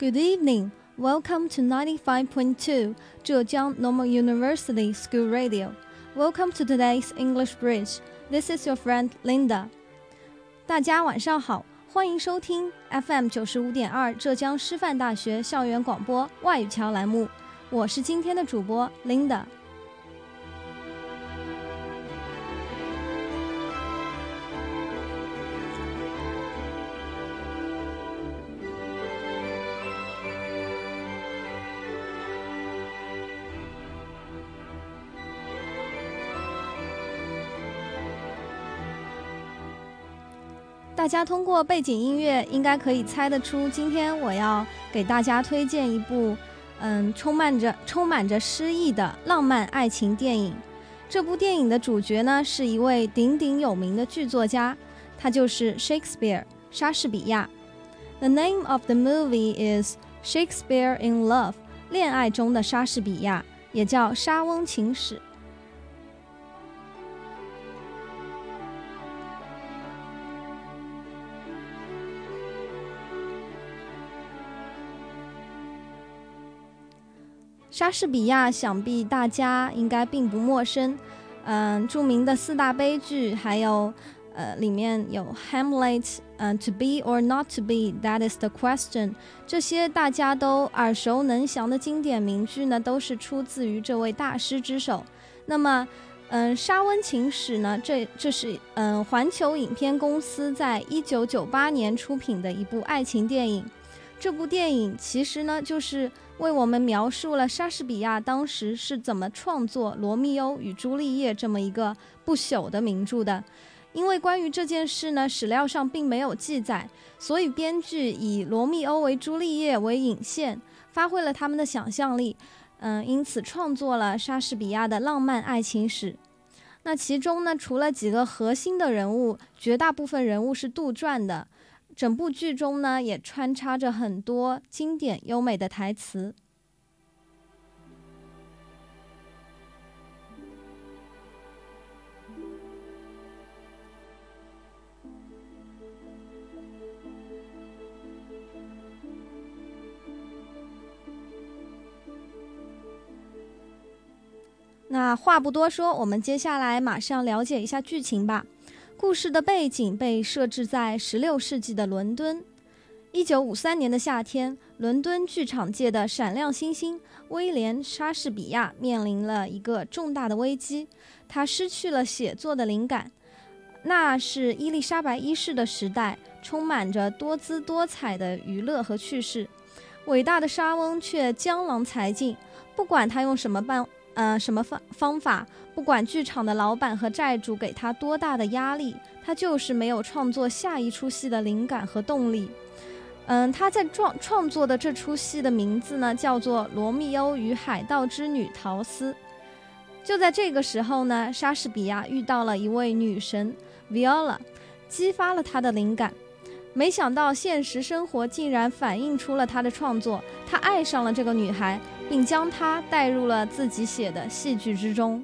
Good evening. Welcome to 95.2 Zhejiang Normal University School Radio. Welcome to today's English Bridge. This is your friend Linda. 大家晚上好，欢迎收听 FM 九十五点二浙江师范大学校园广播外语桥栏目，我是今天的主播 Linda。大家通过背景音乐，应该可以猜得出，今天我要给大家推荐一部，嗯，充满着充满着诗意的浪漫爱情电影。这部电影的主角呢，是一位鼎鼎有名的剧作家，他就是 Shakespeare 莎士比亚。The name of the movie is Shakespeare in Love，恋爱中的莎士比亚，也叫《莎翁情史》。莎士比亚想必大家应该并不陌生，嗯，著名的四大悲剧，还有呃里面有《Hamlet》，嗯，《To Be or Not to Be》，That is the question，这些大家都耳熟能详的经典名句呢，都是出自于这位大师之手。那么，嗯，《莎翁情史》呢，这这是嗯环球影片公司在一九九八年出品的一部爱情电影。这部电影其实呢，就是为我们描述了莎士比亚当时是怎么创作《罗密欧与朱丽叶》这么一个不朽的名著的。因为关于这件事呢，史料上并没有记载，所以编剧以罗密欧为朱丽叶为引线，发挥了他们的想象力，嗯，因此创作了莎士比亚的浪漫爱情史。那其中呢，除了几个核心的人物，绝大部分人物是杜撰的。整部剧中呢，也穿插着很多经典优美的台词。那话不多说，我们接下来马上了解一下剧情吧。故事的背景被设置在十六世纪的伦敦。一九五三年的夏天，伦敦剧场界的闪亮新星威廉·莎士比亚面临了一个重大的危机，他失去了写作的灵感。那是伊丽莎白一世的时代，充满着多姿多彩的娱乐和趣事，伟大的莎翁却江郎才尽，不管他用什么办。呃，什么方方法？不管剧场的老板和债主给他多大的压力，他就是没有创作下一出戏的灵感和动力。嗯，他在创创作的这出戏的名字呢，叫做《罗密欧与海盗之女陶斯》。就在这个时候呢，莎士比亚遇到了一位女神 Viola，激发了他的灵感。没想到现实生活竟然反映出了他的创作，他爱上了这个女孩。并将他带入了自己写的戏剧之中。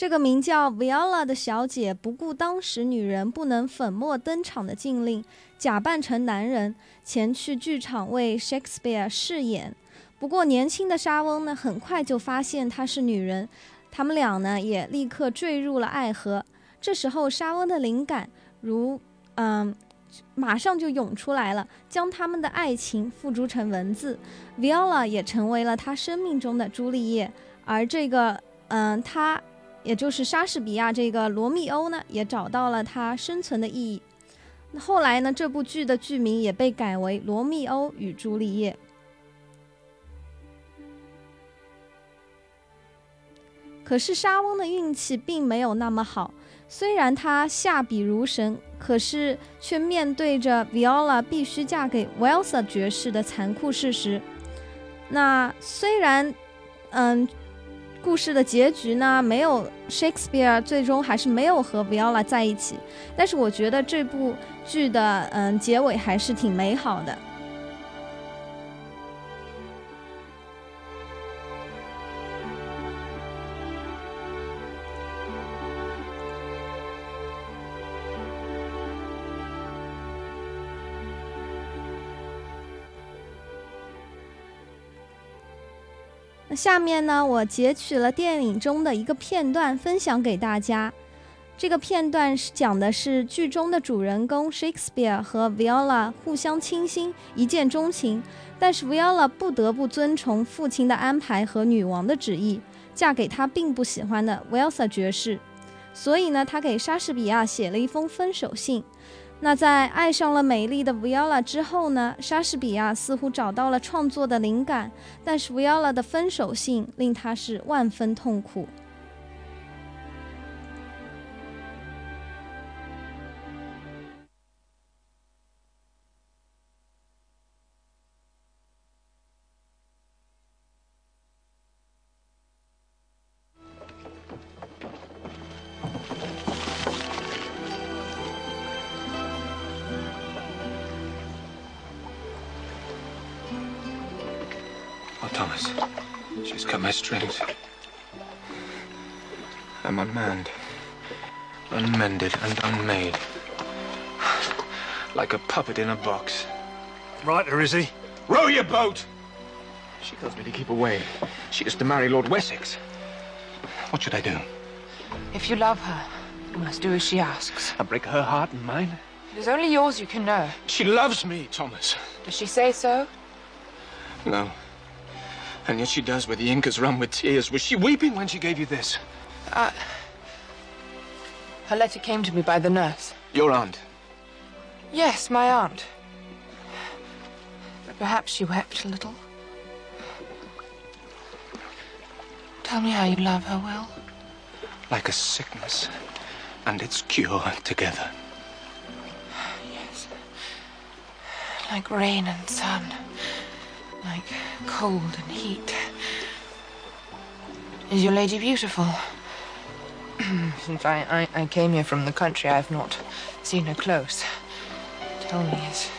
这个名叫 Viola 的小姐不顾当时女人不能粉墨登场的禁令，假扮成男人前去剧场为 Shakespeare 饰演。不过年轻的莎翁呢，很快就发现她是女人，他们俩呢也立刻坠入了爱河。这时候莎翁的灵感如嗯，马上就涌出来了，将他们的爱情付诸成文字。Viola 也成为了他生命中的朱丽叶，而这个嗯，他。也就是莎士比亚这个罗密欧呢，也找到了他生存的意义。那后来呢，这部剧的剧名也被改为《罗密欧与朱丽叶》。可是莎翁的运气并没有那么好，虽然他下笔如神，可是却面对着 Viola 必须嫁给 w e l s a 爵士的残酷事实。那虽然，嗯。故事的结局呢，没有 Shakespeare 最终还是没有和 Viola 在一起，但是我觉得这部剧的嗯结尾还是挺美好的。下面呢，我截取了电影中的一个片段，分享给大家。这个片段是讲的是剧中的主人公 Shakespeare 和 Viola 互相倾心，一见钟情。但是 Viola 不得不遵从父亲的安排和女王的旨意，嫁给他并不喜欢的 w e l s a 爵士。所以呢，他给莎士比亚写了一封分手信。那在爱上了美丽的 Viola 之后呢？莎士比亚似乎找到了创作的灵感，但是 Viola 的分手信令他是万分痛苦。My strings. I'm unmanned, unmended, and unmade. Like a puppet in a box. Right, or is he? Row your boat! She tells me to keep away. She is to marry Lord Wessex. What should I do? If you love her, you must do as she asks. I break her heart and mine? It is only yours you can know. She loves me, Thomas. Does she say so? No. And yet she does where the ink has run with tears. Was she weeping when she gave you this? Uh, her letter came to me by the nurse. Your aunt? Yes, my aunt. But perhaps she wept a little. Tell me how you love her, Will. Like a sickness and its cure together. Yes. Like rain and sun like cold and heat. Is your lady beautiful? Since I, I, I, came here from the country, I have not seen her close. Tell me, is,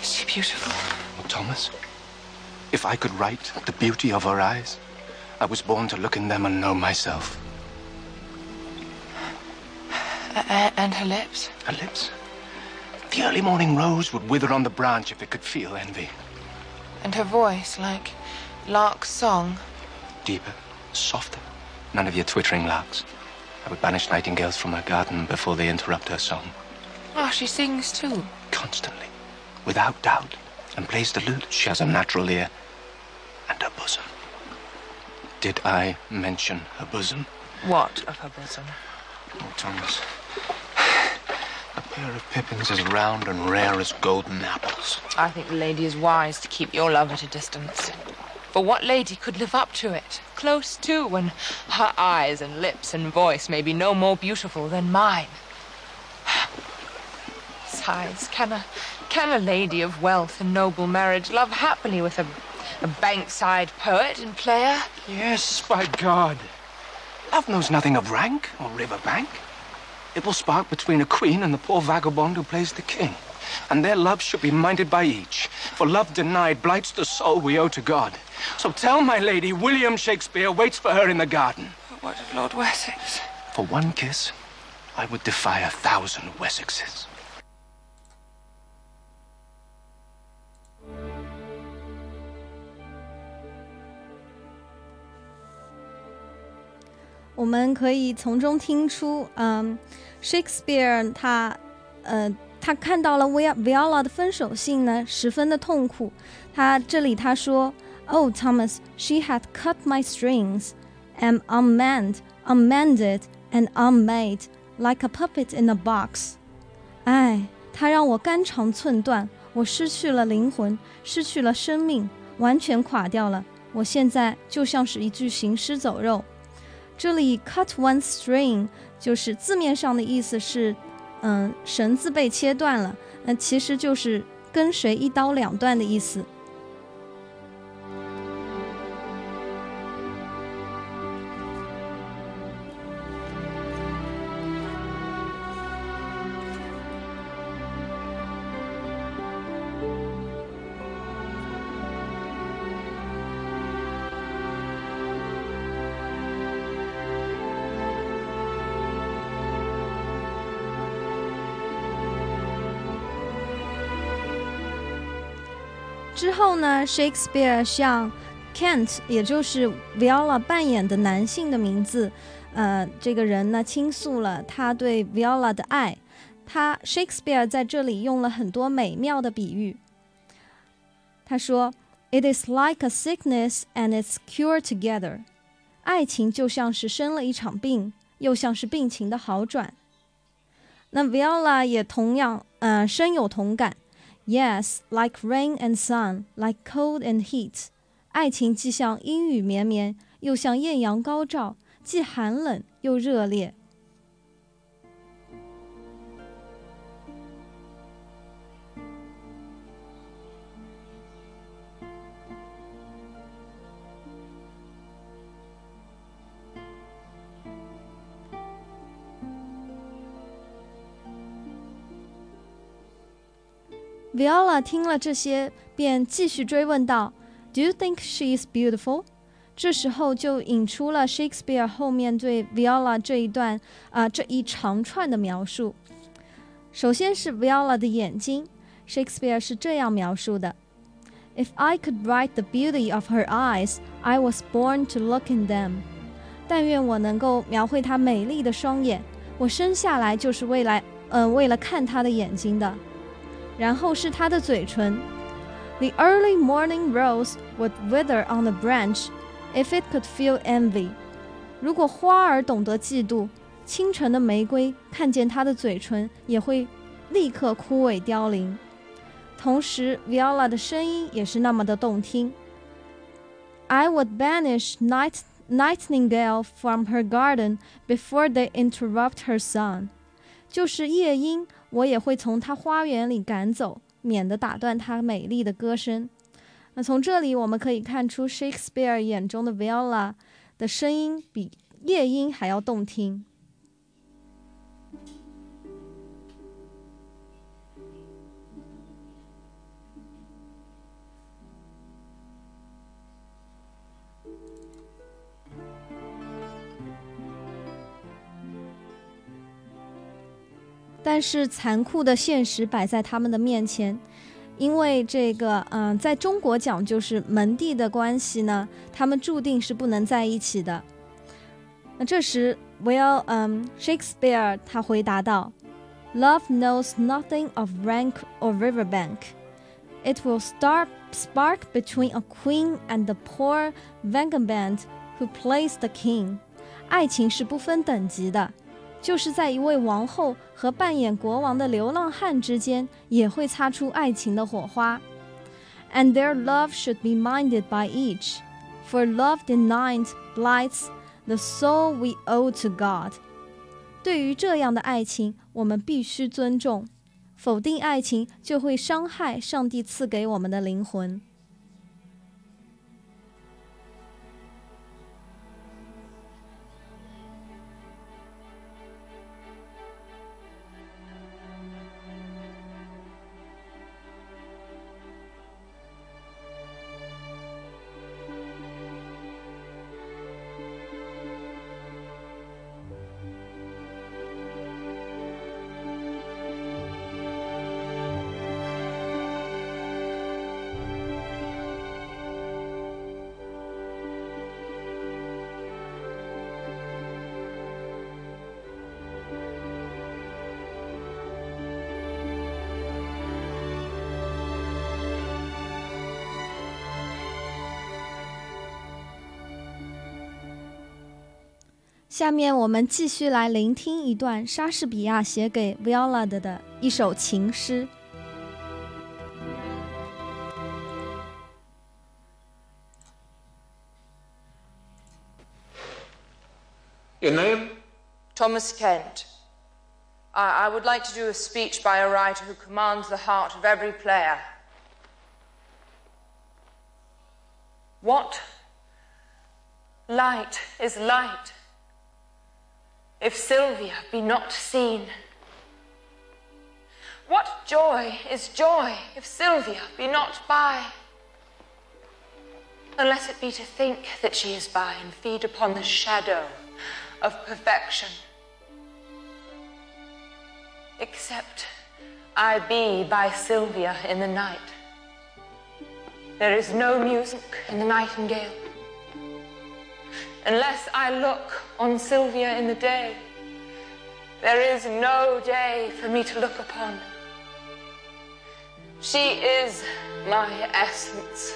is she beautiful? Well, Thomas, if I could write the beauty of her eyes, I was born to look in them and know myself. Uh, and her lips? Her lips? The early morning rose would wither on the branch if it could feel envy. And her voice, like lark's song. Deeper, softer. None of your twittering larks. I would banish nightingales from her garden before they interrupt her song. Oh, she sings too? Constantly, without doubt. And plays the lute. She has a natural ear. And her bosom. Did I mention her bosom? What of her bosom? Oh, Thomas. Pair of pippins as round and rare as golden apples. I think the lady is wise to keep your love at a distance. For what lady could live up to it? Close to, when her eyes and lips and voice may be no more beautiful than mine. Besides, can a can a lady of wealth and noble marriage love happily with a a bankside poet and player? Yes, by God. Love knows nothing of rank or river bank. It will spark between a queen and the poor vagabond who plays the king. And their love should be minded by each. For love denied blights the soul we owe to God. So tell my lady William Shakespeare waits for her in the garden. But what of Lord Wessex? For one kiss, I would defy a thousand Wessexes. 我们可以从中听出，嗯，Shakespeare 他，呃，他看到了 Viola 的分手信呢，十分的痛苦。他这里他说：“Oh Thomas, she had cut my strings, am unmanned, unmended and unmade, like a puppet in a box。”哎，他让我肝肠寸断，我失去了灵魂，失去了生命，完全垮掉了。我现在就像是一具行尸走肉。 这里 cut one string 就是字面上的意思是，嗯，绳子被切断了，那其实就是跟谁一刀两断的意思。，Shakespeare 向 Kent，也就是 Viola 扮演的男性的名字，呃，这个人呢倾诉了他对 Viola 的爱。他 Shakespeare 在这里用了很多美妙的比喻。他说：“It is like a sickness and its cure together。”爱情就像是生了一场病，又像是病情的好转。那 Viola 也同样，嗯，深有同感。Yes, like rain and sun, like cold and heat。爱情既像阴雨绵绵，又像艳阳高照，既寒冷又热烈。Viola 听了这些，便继续追问道：“Do you think she is beautiful？” 这时候就引出了 Shakespeare 后面对 Viola 这一段啊这一长串的描述。首先是 Viola 的眼睛，Shakespeare 是这样描述的：“If I could write the beauty of her eyes, I was born to look in them。”但愿我能够描绘她美丽的双眼，我生下来就是为来，嗯，为了看她的眼睛的。然后是他的嘴唇。The early morning rose would wither on the branch if it could feel envy。如果花儿懂得嫉妒，清晨的玫瑰看见它的嘴唇也会立刻枯萎凋零。同时，Viola 的声音也是那么的动听。I would banish night nightingale from her garden before they interrupt her song。 就是夜莺。我也会从它花园里赶走，免得打断它美丽的歌声。那从这里我们可以看出，Shakespeare 眼中的 Viola 的声音比夜莺还要动听。但是残酷的现实摆在他们的面前，因为这个，嗯，在中国讲就是门第的关系呢，他们注定是不能在一起的。那这时，Will，嗯，Shakespeare 他回答道：“Love knows nothing of rank or river bank. It will start spark between a queen and the poor vagabond who plays the king. 爱情是不分等级的。” 就是在一位王后和扮演国王的流浪汉之间，也会擦出爱情的火花。And their love should be minded by each, for love denied blights the soul we owe to God。对于这样的爱情，我们必须尊重；否定爱情，就会伤害上帝赐给我们的灵魂。下面我们继续来聆听一段莎士比亚写给 Viola 的一首情诗。Your name? Thomas Kent. I, I would like to do a speech by a writer who commands the heart of every player. What light is light? If Sylvia be not seen? What joy is joy if Sylvia be not by? Unless it be to think that she is by and feed upon the shadow of perfection. Except I be by Sylvia in the night, There is no music in the nightingale. Unless I look on Sylvia in the day, there is no day for me to look upon. She is my essence.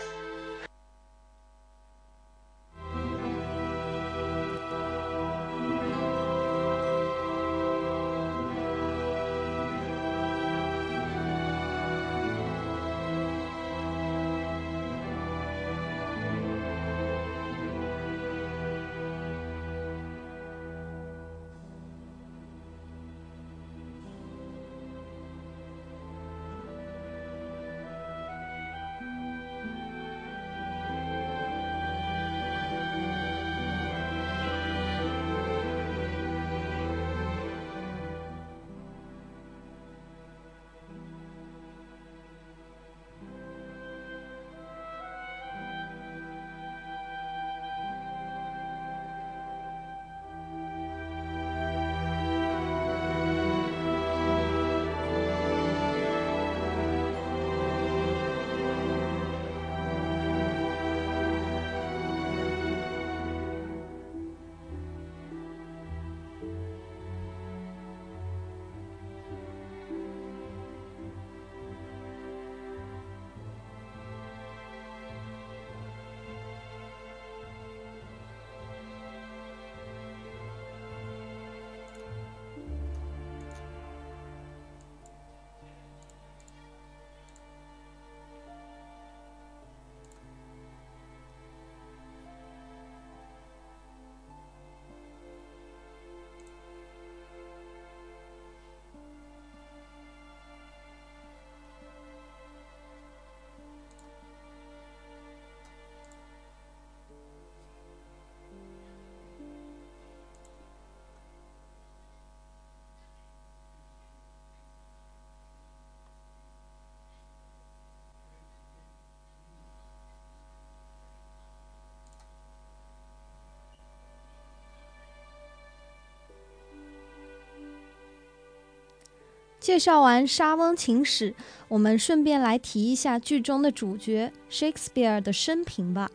介绍完莎翁情史，我们顺便来提一下剧中的主角 Shakespeare 的生平吧。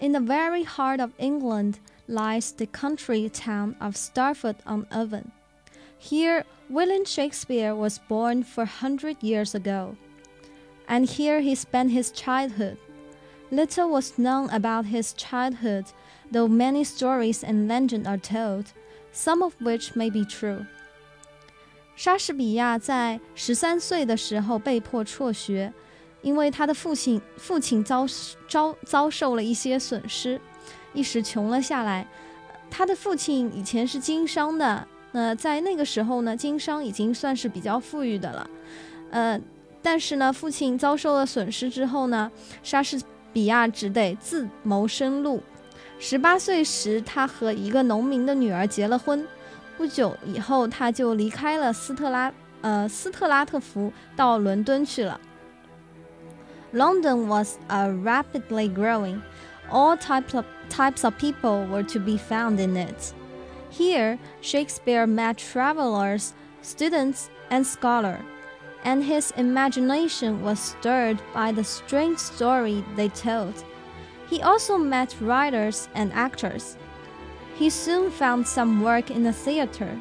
In the very heart of England lies the country town of Stratford-on-Avon. Here, William Shakespeare was born 400 years ago, and here he spent his childhood. Little was known about his childhood, though many stories and legends are told, some of which may be true. 莎士比亚在十三岁的时候被迫辍学，因为他的父亲父亲遭遭遭受了一些损失，一时穷了下来。他的父亲以前是经商的，那在那个时候呢，经商已经算是比较富裕的了。呃，但是呢，父亲遭受了损失之后呢，莎士比亚只得自谋生路。十八岁时，他和一个农民的女儿结了婚。不久以后，他就离开了斯特拉呃斯特拉特福，到伦敦去了。London was a rapidly growing. All types of, types of people were to be found in it. Here, Shakespeare met travelers, students, and scholars, and his imagination was stirred by the strange story they told. He also met writers and actors. He soon found some work in the theater.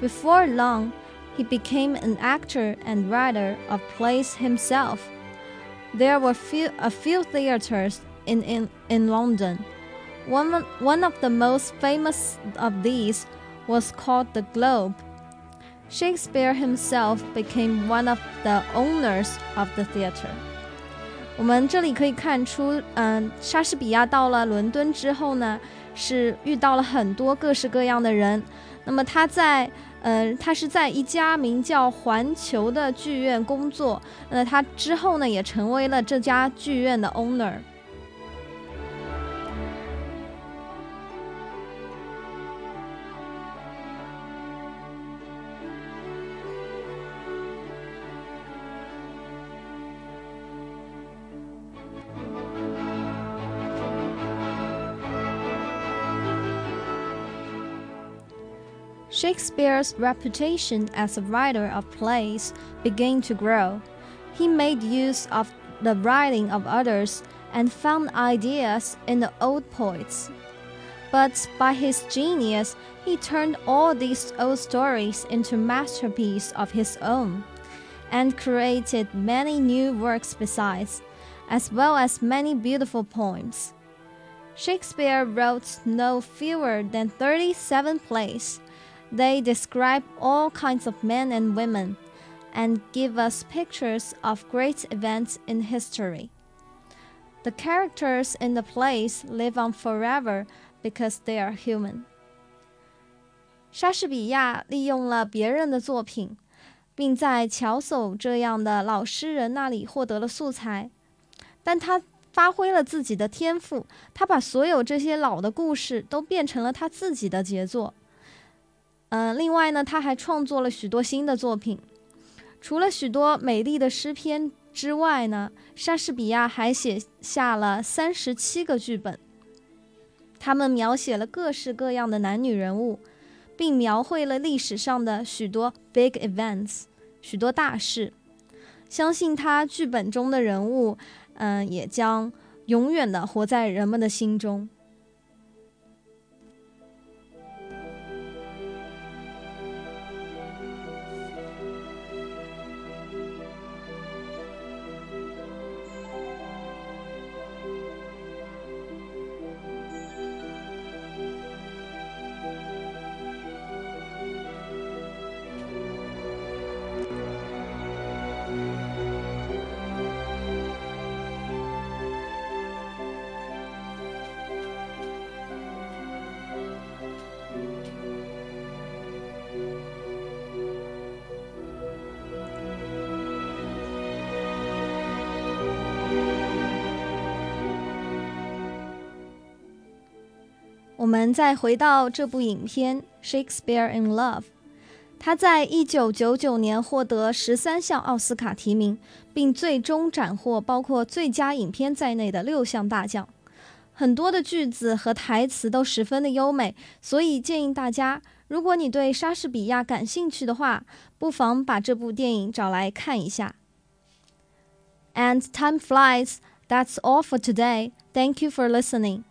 Before long, he became an actor and writer of plays himself. There were few, a few theaters in, in, in London. One, one of the most famous of these was called the Globe. Shakespeare himself became one of the owners of the theater. 我们这里可以看出，嗯，莎士比亚到了伦敦之后呢， 是遇到了很多各式各样的人。那么他在，嗯，他是在一家名叫环球的剧院工作。那他之后呢，也成为了这家剧院的 owner。Shakespeare's reputation as a writer of plays began to grow. he made use of the writing of others and found ideas in the old poets. But by his genius, he turned all these old stories into masterpieces of his own, and created many new works besides, as well as many beautiful poems. Shakespeare wrote no fewer than 37 plays. They describe all kinds of men and women and give us pictures of great events in history. The characters in the plays live on forever because they are human. 莎士比亚利用了别人的作品，并在乔叟这样的老诗人那里获得了素材，但他发挥了自己的天赋，他把所有这些老的故事都变成了他自己的杰作。 嗯，另外呢，他还创作了许多新的作品。除了许多美丽的诗篇之外呢，莎士比亚还写下了三十七个剧本。他们描写了各式各样的男女人物，并描绘了历史上的许多 big events，许多大事。相信他剧本中的人物。嗯，也将永远的活在人们的心中。们再回到这部影片《Shakespeare in Love》，他在一九九九年获得十三项奥斯卡提名，并最终斩获包括最佳影片在内的六项大奖。很多的句子和台词都十分的优美，所以建议大家，如果你对莎士比亚感兴趣的话，不妨把这部电影找来看一下。And time flies. That's all for today. Thank you for listening.